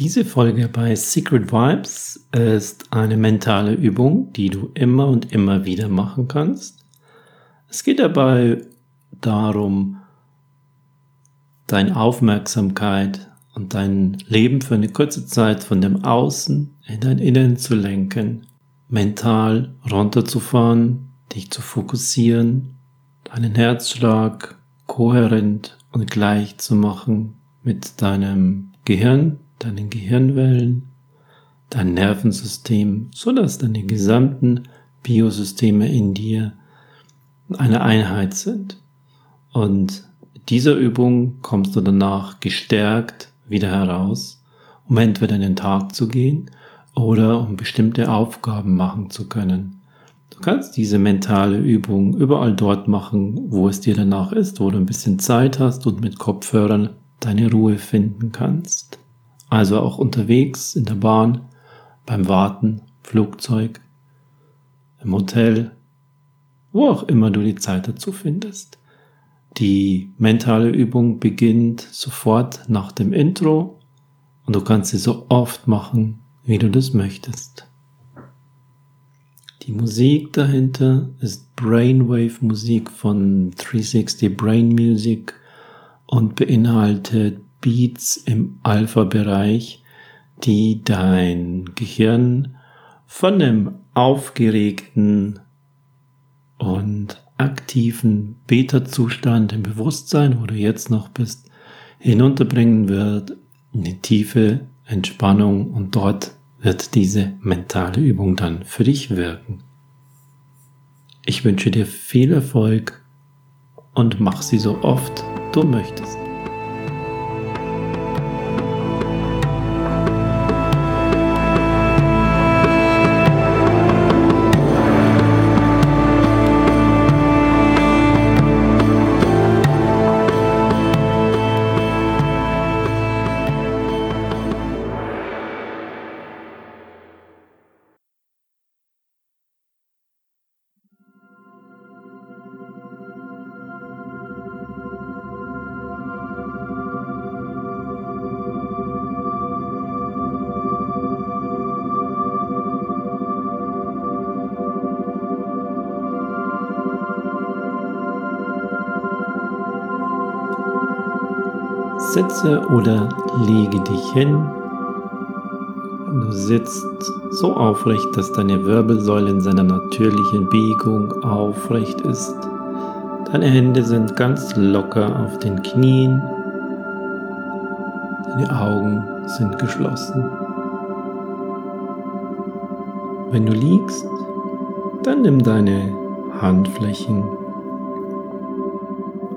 Diese Folge bei Secret Vibes ist eine mentale Übung, die du immer und immer wieder machen kannst. Es geht dabei darum, deine Aufmerksamkeit und dein Leben für eine kurze Zeit von dem Außen in dein Innen zu lenken, mental runterzufahren, dich zu fokussieren, deinen Herzschlag kohärent und gleich zu machen mit deinem Gehirn, deinen Gehirnwellen, dein Nervensystem, so dass deine gesamten Biosysteme in dir eine Einheit sind. Und mit dieser Übung kommst du danach gestärkt wieder heraus, um entweder in den Tag zu gehen oder um bestimmte Aufgaben machen zu können. Du kannst diese mentale Übung überall dort machen, wo es dir danach ist, wo du ein bisschen Zeit hast und mit Kopfhörern deine Ruhe finden kannst. Also auch unterwegs, in der Bahn, beim Warten, Flugzeug, im Hotel, wo auch immer du die Zeit dazu findest. Die mentale Übung beginnt sofort nach dem Intro und du kannst sie so oft machen, wie du das möchtest. Die Musik dahinter ist Brainwave Musik von 360 Brain Music und beinhaltet Beats im Alpha-Bereich, die dein Gehirn von dem aufgeregten und aktiven Beta-Zustand im Bewusstsein, wo du jetzt noch bist, hinunterbringen wird, eine tiefe Entspannung und dort wird diese mentale Übung dann für dich wirken. Ich wünsche dir viel Erfolg und mach sie so oft du möchtest. Sitze oder lege dich hin. Du sitzt so aufrecht, dass deine Wirbelsäule in seiner natürlichen Biegung aufrecht ist. Deine Hände sind ganz locker auf den Knien. Deine Augen sind geschlossen. Wenn du liegst, dann nimm deine Handflächen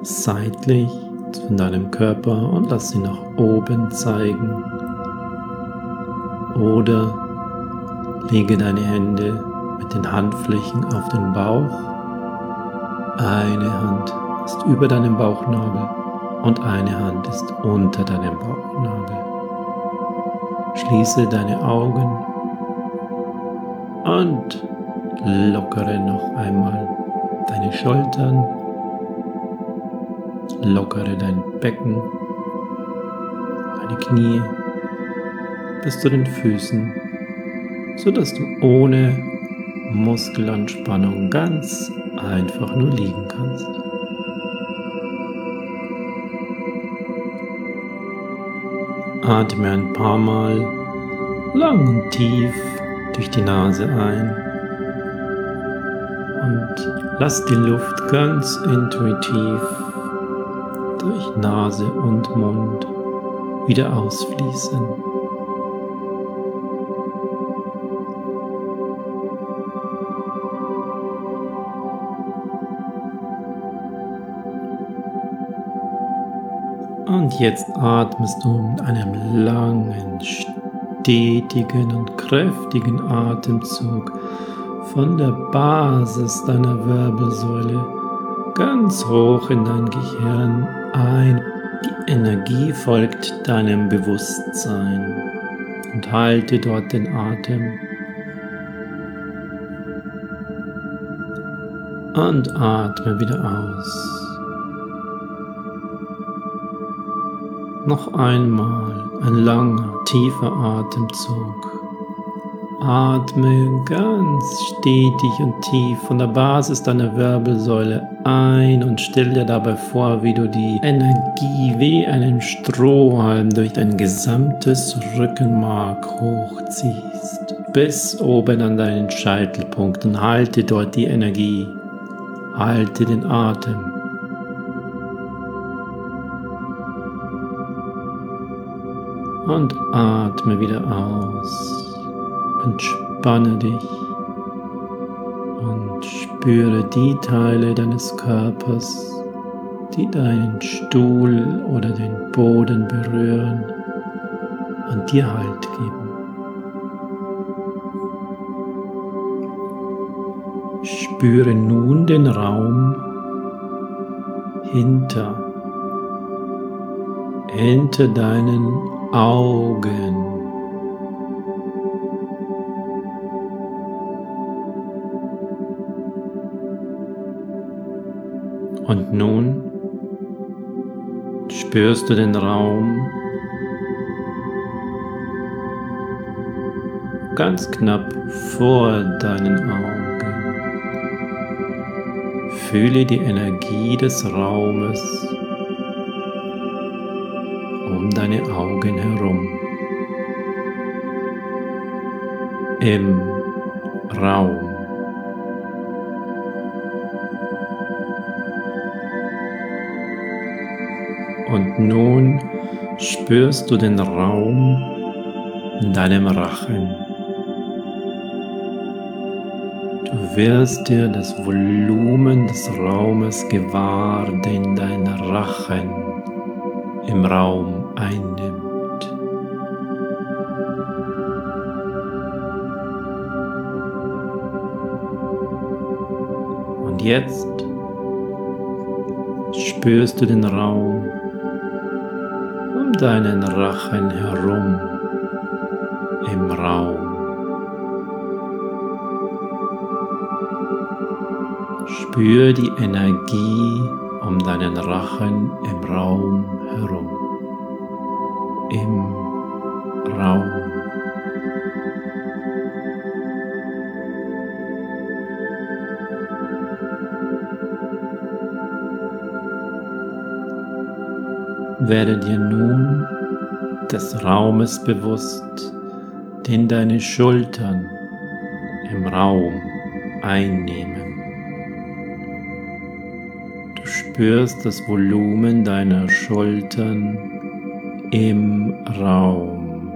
seitlich von deinem Körper und lass sie nach oben zeigen. Oder lege deine Hände mit den Handflächen auf den Bauch. Eine Hand ist über deinem Bauchnabel und eine Hand ist unter deinem Bauchnabel. Schließe deine Augen und lockere noch einmal deine Schultern Lockere dein Becken, deine Knie bis zu den Füßen, sodass du ohne Muskelanspannung ganz einfach nur liegen kannst. Atme ein paar Mal lang und tief durch die Nase ein und lass die Luft ganz intuitiv durch Nase und Mund wieder ausfließen. Und jetzt atmest du mit einem langen, stetigen und kräftigen Atemzug von der Basis deiner Wirbelsäule ganz hoch in dein Gehirn ein. Die Energie folgt deinem Bewusstsein und halte dort den Atem. Und atme wieder aus. Noch einmal Ein langer, tiefer Atemzug. Atme ganz stetig und tief von der Basis deiner Wirbelsäule ein und stell dir dabei vor, wie du die Energie wie einen Strohhalm durch dein gesamtes Rückenmark hochziehst. Bis oben an deinen Scheitelpunkt und halte dort die Energie. Halte den Atem. Und atme wieder aus. Entspanne dich und spüre die Teile deines Körpers, die deinen Stuhl oder den Boden berühren und dir Halt geben. Spüre nun den Raum hinter, hinter deinen Augen. Und nun spürst du den Raum ganz knapp vor deinen Augen. Fühle die Energie des Raumes um deine Augen herum. Im Raum. Spürst du den Raum in deinem Rachen. Du wirst dir das Volumen des Raumes gewahr, den dein Rachen im Raum einnimmt. Und jetzt spürst du den Raum deinen Rachen herum im Raum. Spür die Energie um deinen Rachen im Raum Werde dir nun des Raumes bewusst, den deine Schultern im Raum einnehmen. Du spürst das Volumen deiner Schultern im Raum.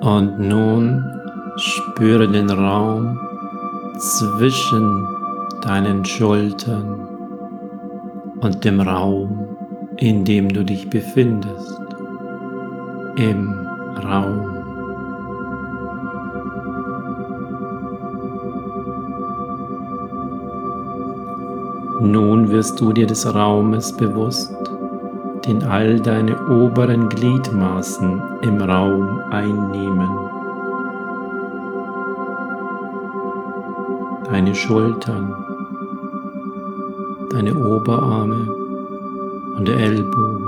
Und nun spüre den Raum zwischen deinen Schultern und dem Raum, in dem du dich befindest. Im Raum. Nun wirst du dir des Raumes bewusst, den all deine oberen Gliedmaßen im Raum einnehmen. Deine Schultern, deine Oberarme und Ellbogen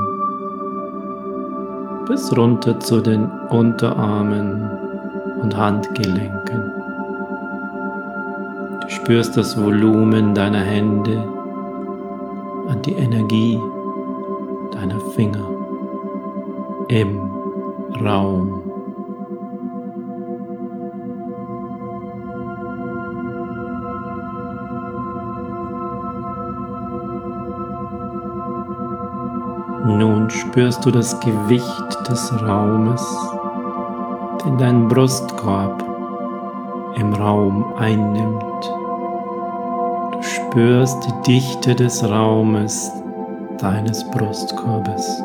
bis runter zu den Unterarmen und Handgelenken. Du spürst das Volumen deiner Hände und die Energie deiner Finger im Raum. Nun spürst du das Gewicht des Raumes, den dein Brustkorb im Raum einnimmt. Du spürst die Dichte des Raumes deines Brustkorbes,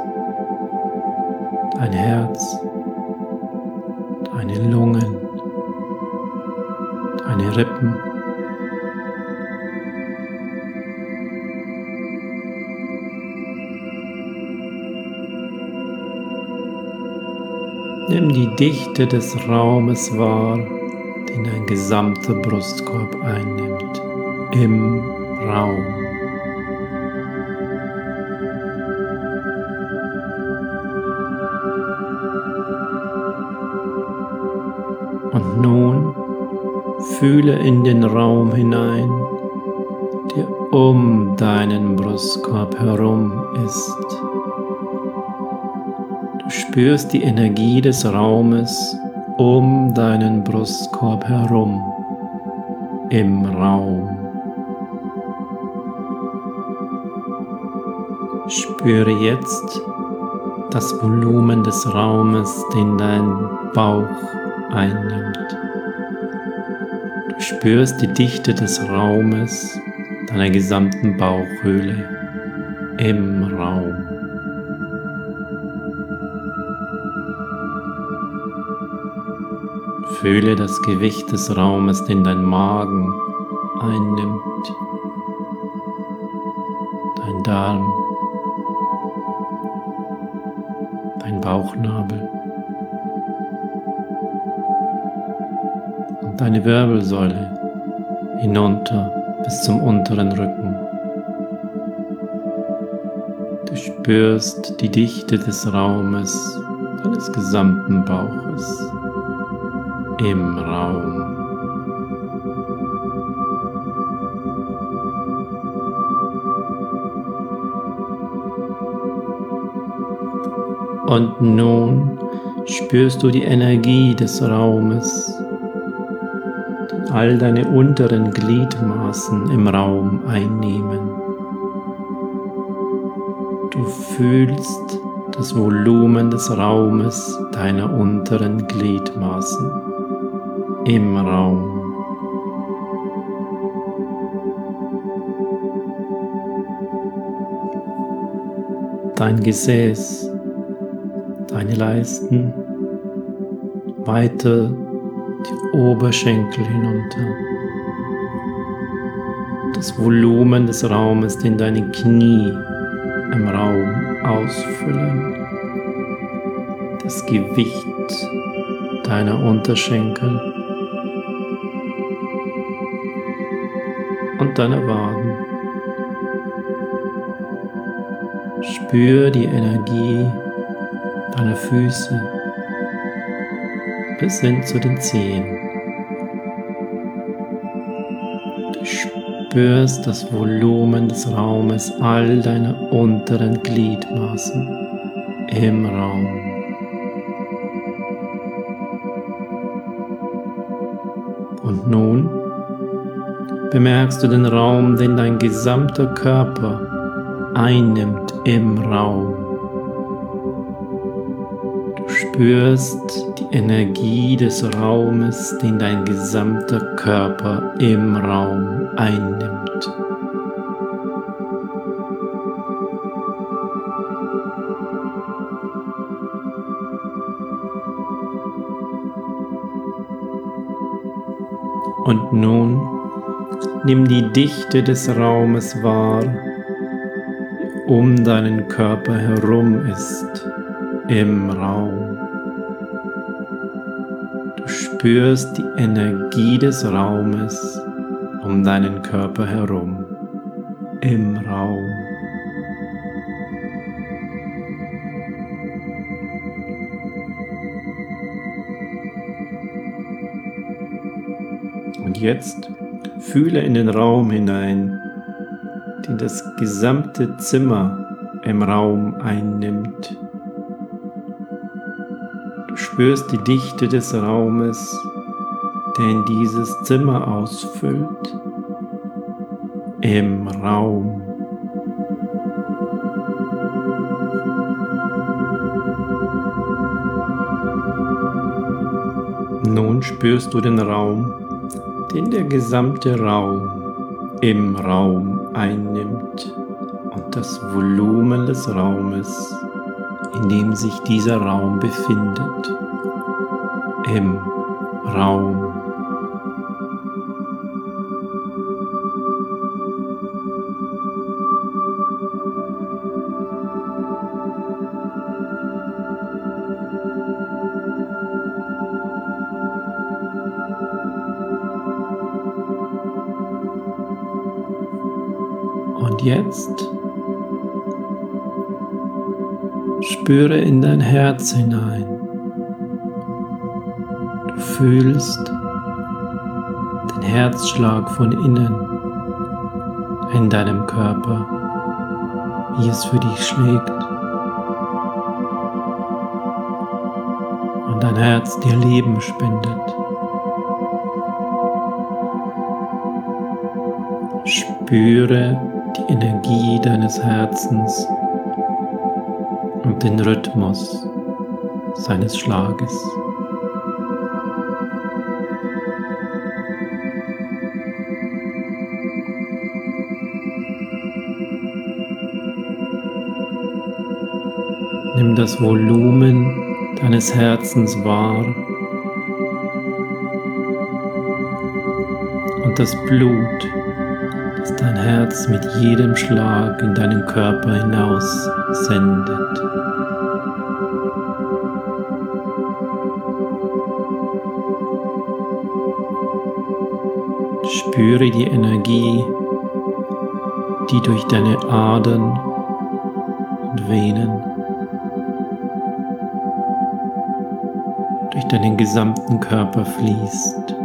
dein Herz, deine Lungen, deine Rippen. Die Dichte des Raumes wahr, den dein gesamter Brustkorb einnimmt. Im Raum. Und nun fühle in den Raum hinein, der um deinen Brustkorb herum ist. Du spürst die Energie des Raumes um deinen Brustkorb herum im Raum. Spüre jetzt das Volumen des Raumes, den dein Bauch einnimmt. Du spürst die Dichte des Raumes deiner gesamten Bauchhöhle im Raum. Fühle das Gewicht des Raumes, den dein Magen einnimmt, dein Darm, dein Bauchnabel. Und deine Wirbelsäule hinunter bis zum unteren Rücken. Du spürst die Dichte des Raumes deines gesamten Bauches im Raum. Und nun spürst du die Energie des Raumes, all deine unteren Gliedmaßen im Raum einnehmen. Du fühlst das Volumen des Raumes deiner unteren Gliedmaßen im Raum. Dein Gesäß, deine Leisten, weiter die Oberschenkel hinunter. Das Volumen des Raumes, den deine Knie im Raum ausfüllen. Das Gewicht deiner Unterschenkel deiner Waden. Spür die Energie deiner Füße bis hin zu den Zehen. Du spürst das Volumen des Raumes all deiner unteren Gliedmaßen im Raum. Und nun bemerkst du den Raum, den dein gesamter Körper einnimmt im Raum. Du spürst die Energie des Raumes, den dein gesamter Körper im Raum einnimmt. Und nun Nimm die Dichte des Raumes wahr, um deinen Körper herum ist, im Raum. Du spürst die Energie des Raumes um deinen Körper herum, im Raum. Und jetzt Fühle in den Raum hinein, den das gesamte Zimmer im Raum einnimmt. Du spürst die Dichte des Raumes, der in dieses Zimmer ausfüllt. Im Raum. Nun spürst du den Raum den der gesamte Raum im Raum einnimmt und das Volumen des Raumes, in dem sich dieser Raum befindet, im Raum jetzt spüre in dein Herz hinein. Du fühlst den Herzschlag von innen in deinem Körper, wie es für dich schlägt. Und dein Herz dir Leben spendet. Spüre die Energie deines Herzens und den Rhythmus seines Schlages. Nimm das Volumen deines Herzens wahr und das Blut, das dein Herz mit jedem Schlag in deinen Körper hinaus sendet. Spüre die Energie, die durch deine Adern und Venen, durch deinen gesamten Körper fließt.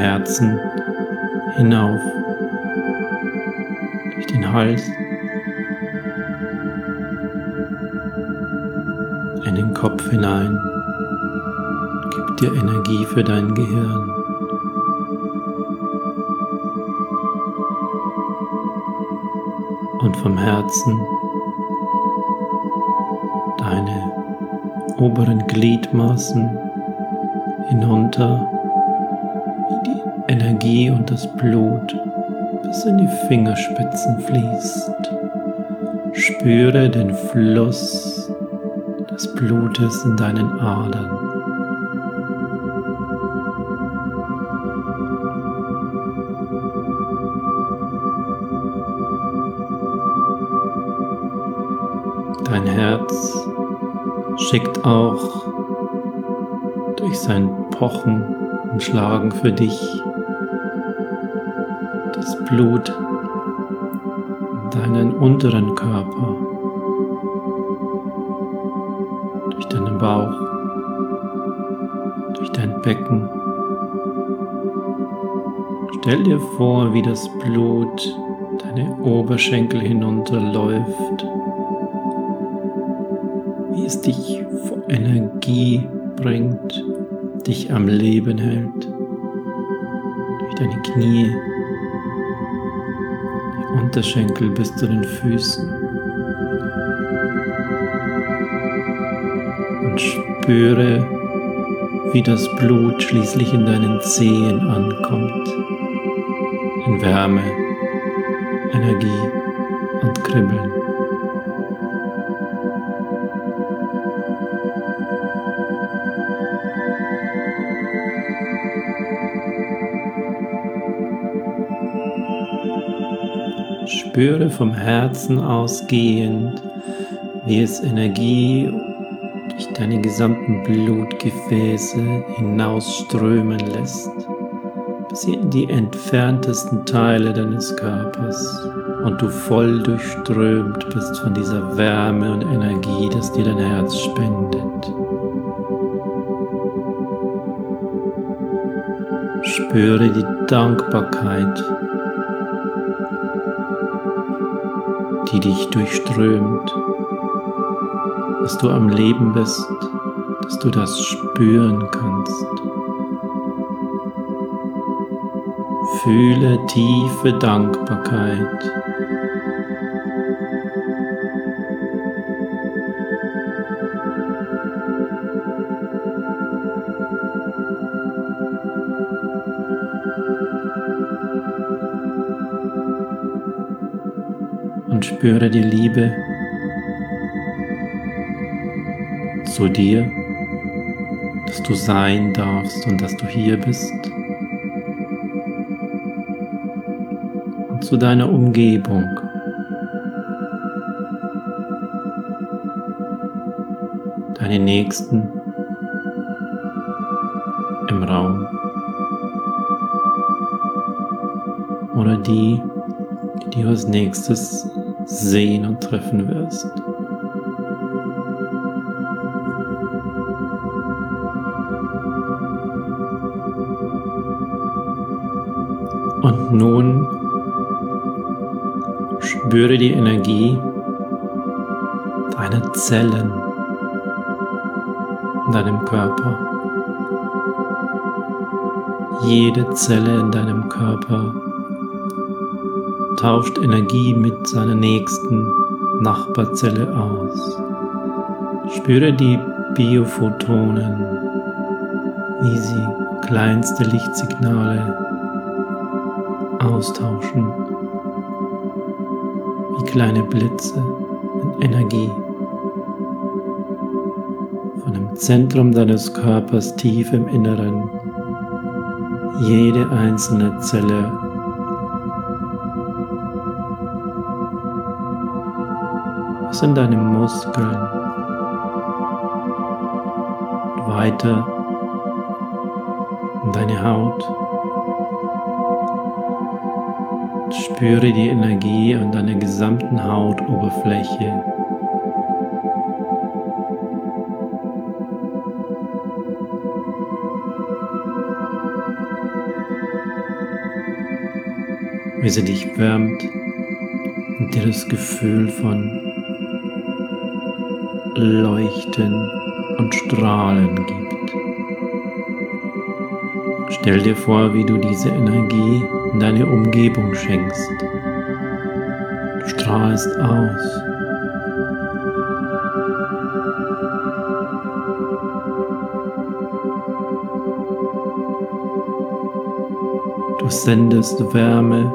Herzen hinauf, durch den Hals, in den Kopf hinein, gib dir Energie für dein Gehirn. Und vom Herzen deine oberen Gliedmaßen hinunter Energie und das Blut bis in die Fingerspitzen fließt. Spüre den Fluss des Blutes in deinen Adern. Dein Herz schickt auch durch sein Pochen und Schlagen für dich Blut deinen unteren Körper, durch deinen Bauch, durch dein Becken. Stell dir vor, wie das Blut deine Oberschenkel hinunterläuft, wie es dich vor Energie bringt, dich am Leben hält, durch deine Knie, Unterschenkel bis zu den Füßen. Und spüre, wie das Blut schließlich in deinen Zehen ankommt. In Wärme, Energie und Kribbeln. Spüre vom Herzen ausgehend, wie es Energie durch deine gesamten Blutgefäße hinausströmen lässt, bis in die entferntesten Teile deines Körpers und du voll durchströmt bist von dieser Wärme und Energie, das dir dein Herz spendet. Spüre die Dankbarkeit die dich durchströmt, dass du am Leben bist, dass du das spüren kannst. Fühle tiefe Dankbarkeit. Spüre die Liebe zu dir, dass du sein darfst und dass du hier bist und zu deiner Umgebung. deine Nächsten im Raum oder die, die du als nächstes sehen und treffen wirst. Und nun spüre die Energie deiner Zellen in deinem Körper. Jede Zelle in deinem Körper tauscht Energie mit seiner nächsten Nachbarzelle aus. Spüre die Biophotonen, wie sie kleinste Lichtsignale austauschen, wie kleine Blitze in Energie. Von dem Zentrum deines Körpers tief im Inneren, jede einzelne Zelle in deinen Muskeln weiter in deine Haut. Spüre die Energie an deiner gesamten Hautoberfläche. Wie sie dich wärmt und dir das Gefühl von Leuchten und Strahlen gibt. Stell dir vor, wie du diese Energie in deine Umgebung schenkst. Du strahlst aus. Du sendest Wärme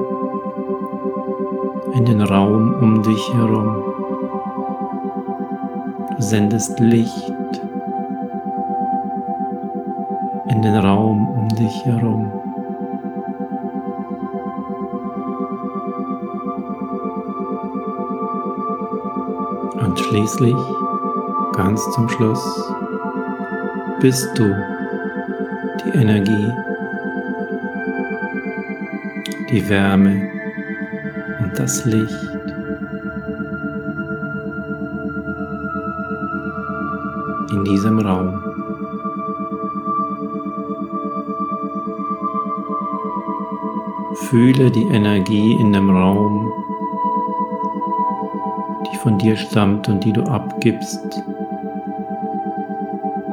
in den Raum um dich herum. Sendest Licht in den Raum um dich herum. Und schließlich, ganz zum Schluss, bist du die Energie, die Wärme und das Licht. In diesem Raum. Fühle die Energie in dem Raum, die von dir stammt und die du abgibst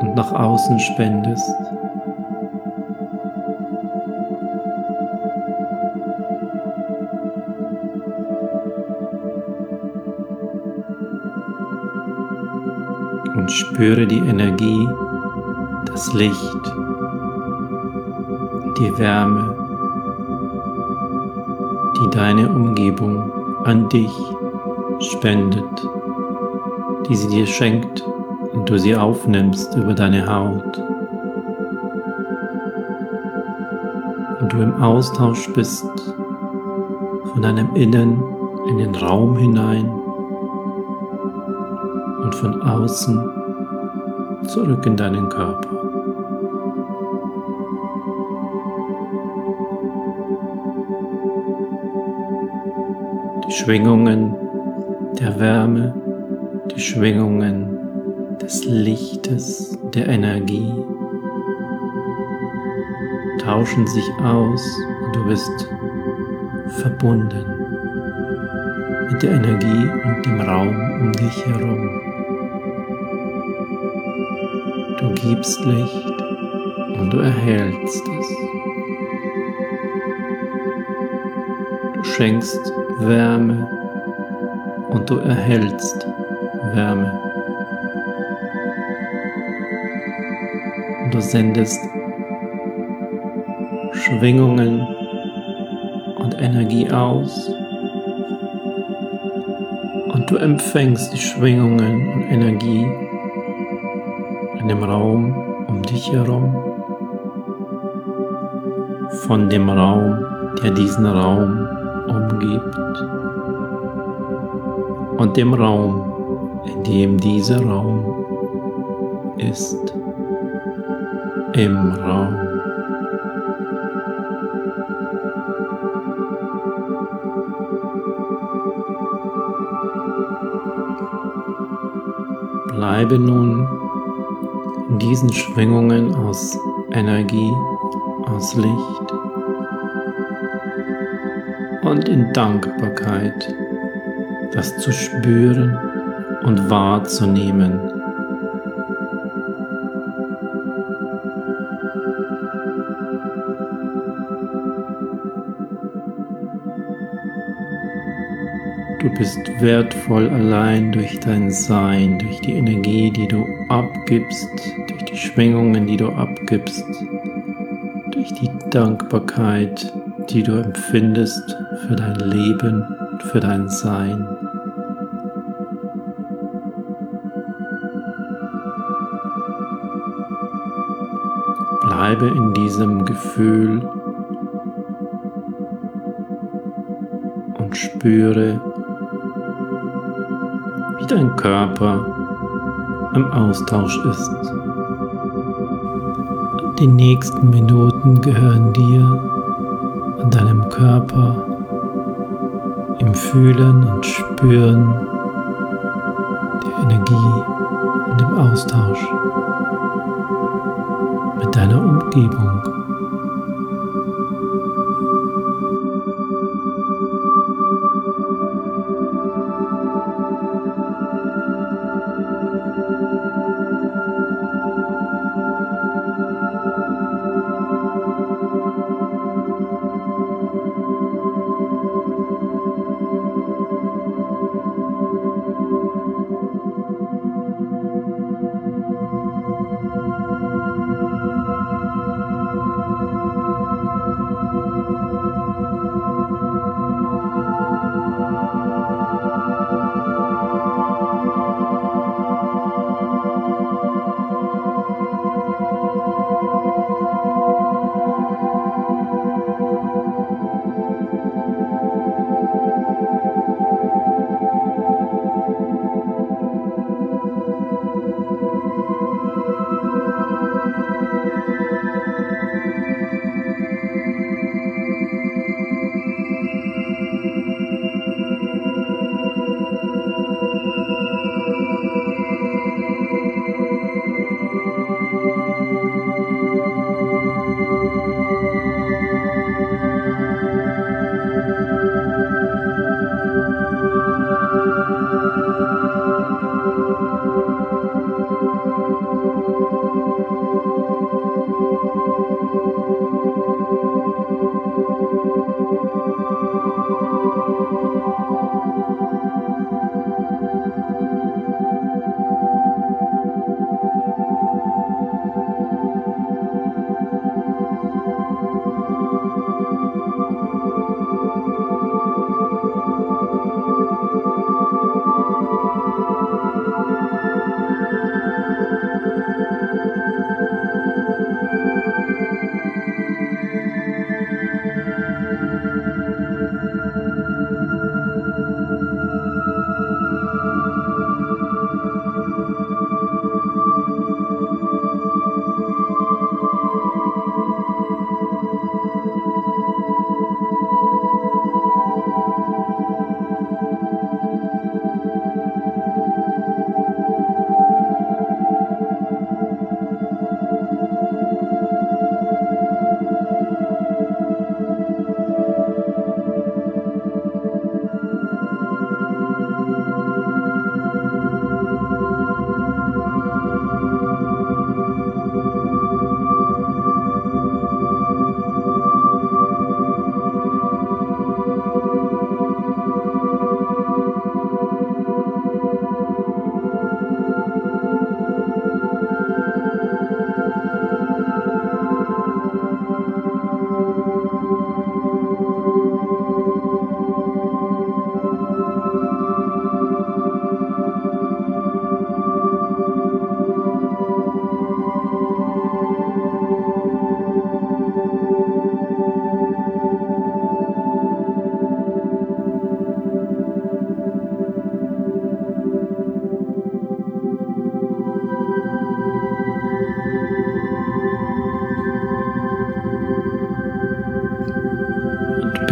und nach außen spendest. Spüre die Energie, das Licht, die Wärme, die deine Umgebung an dich spendet, die sie dir schenkt und du sie aufnimmst über deine Haut. Und du im Austausch bist von deinem Innen in den Raum hinein und von außen zurück in deinen Körper. Die Schwingungen der Wärme, die Schwingungen des Lichtes, der Energie tauschen sich aus und du bist verbunden mit der Energie und dem Raum um dich herum. Gibst Licht und du erhältst es. Du schenkst Wärme und du erhältst Wärme. Und du sendest Schwingungen und Energie aus. Und du empfängst die Schwingungen und Energie in dem Raum um dich herum, von dem Raum, der diesen Raum umgibt. Und dem Raum, in dem dieser Raum ist. Im Raum. Bleibe nun diesen Schwingungen aus Energie, aus Licht und in Dankbarkeit, das zu spüren und wahrzunehmen. Du bist wertvoll allein durch dein Sein, durch die Energie, die du abgibst, die Schwingungen, die du abgibst, durch die Dankbarkeit, die du empfindest für dein Leben, für dein Sein. Bleibe in diesem Gefühl und spüre, wie dein Körper im Austausch ist. Die nächsten Minuten gehören dir und deinem Körper im Fühlen und Spüren der Energie und dem Austausch mit deiner Umgebung.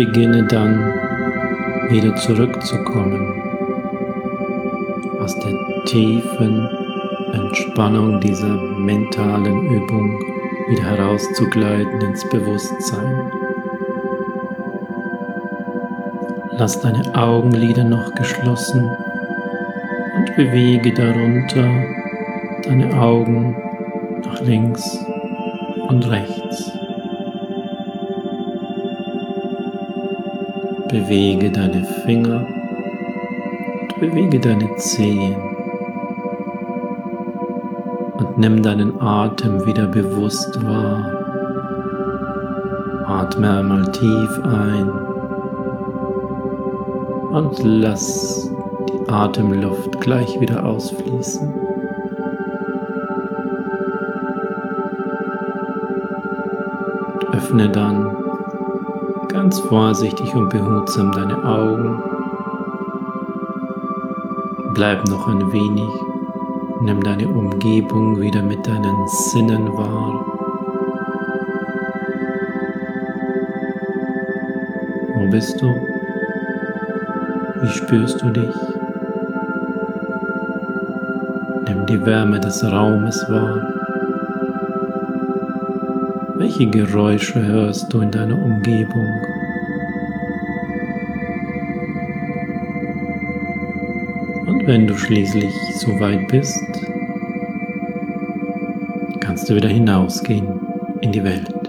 Beginne dann wieder zurückzukommen aus der tiefen Entspannung dieser mentalen Übung wieder herauszugleiten ins Bewusstsein. Lass deine Augenlider noch geschlossen und bewege darunter deine Augen nach links und rechts. Bewege deine Finger und bewege deine Zehen und nimm deinen Atem wieder bewusst wahr. Atme einmal tief ein und lass die Atemluft gleich wieder ausfließen. Und öffne dann ganz vorsichtig und behutsam deine Augen. Bleib noch ein wenig. Nimm deine Umgebung wieder mit deinen Sinnen wahr. Wo bist du? Wie spürst du dich? Nimm die Wärme des Raumes wahr. Welche Geräusche hörst du in deiner Umgebung? Und wenn du schließlich so weit bist, kannst du wieder hinausgehen in die Welt.